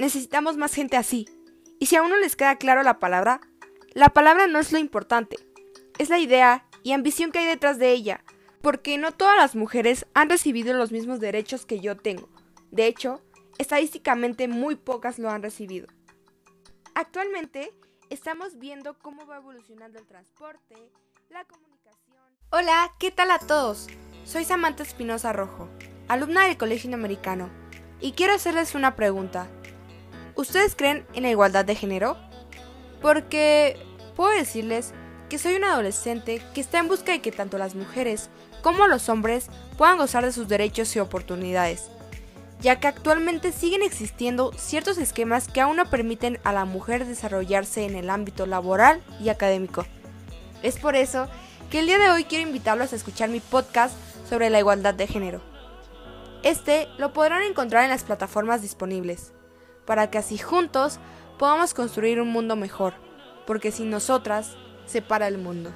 necesitamos más gente así. Y si aún no les queda claro la palabra, la palabra no es lo importante, es la idea y ambición que hay detrás de ella, porque no todas las mujeres han recibido los mismos derechos que yo tengo. De hecho, estadísticamente muy pocas lo han recibido. Actualmente estamos viendo cómo va evolucionando el transporte, la comunicación. Hola, ¿qué tal a todos? Soy Samantha Espinosa Rojo, alumna del Colegio Americano, y quiero hacerles una pregunta. ¿Ustedes creen en la igualdad de género? Porque puedo decirles que soy una adolescente que está en busca de que tanto las mujeres como los hombres puedan gozar de sus derechos y oportunidades, ya que actualmente siguen existiendo ciertos esquemas que aún no permiten a la mujer desarrollarse en el ámbito laboral y académico. Es por eso que el día de hoy quiero invitarlos a escuchar mi podcast sobre la igualdad de género. Este lo podrán encontrar en las plataformas disponibles, para que así juntos podamos construir un mundo mejor, porque sin nosotras se para el mundo.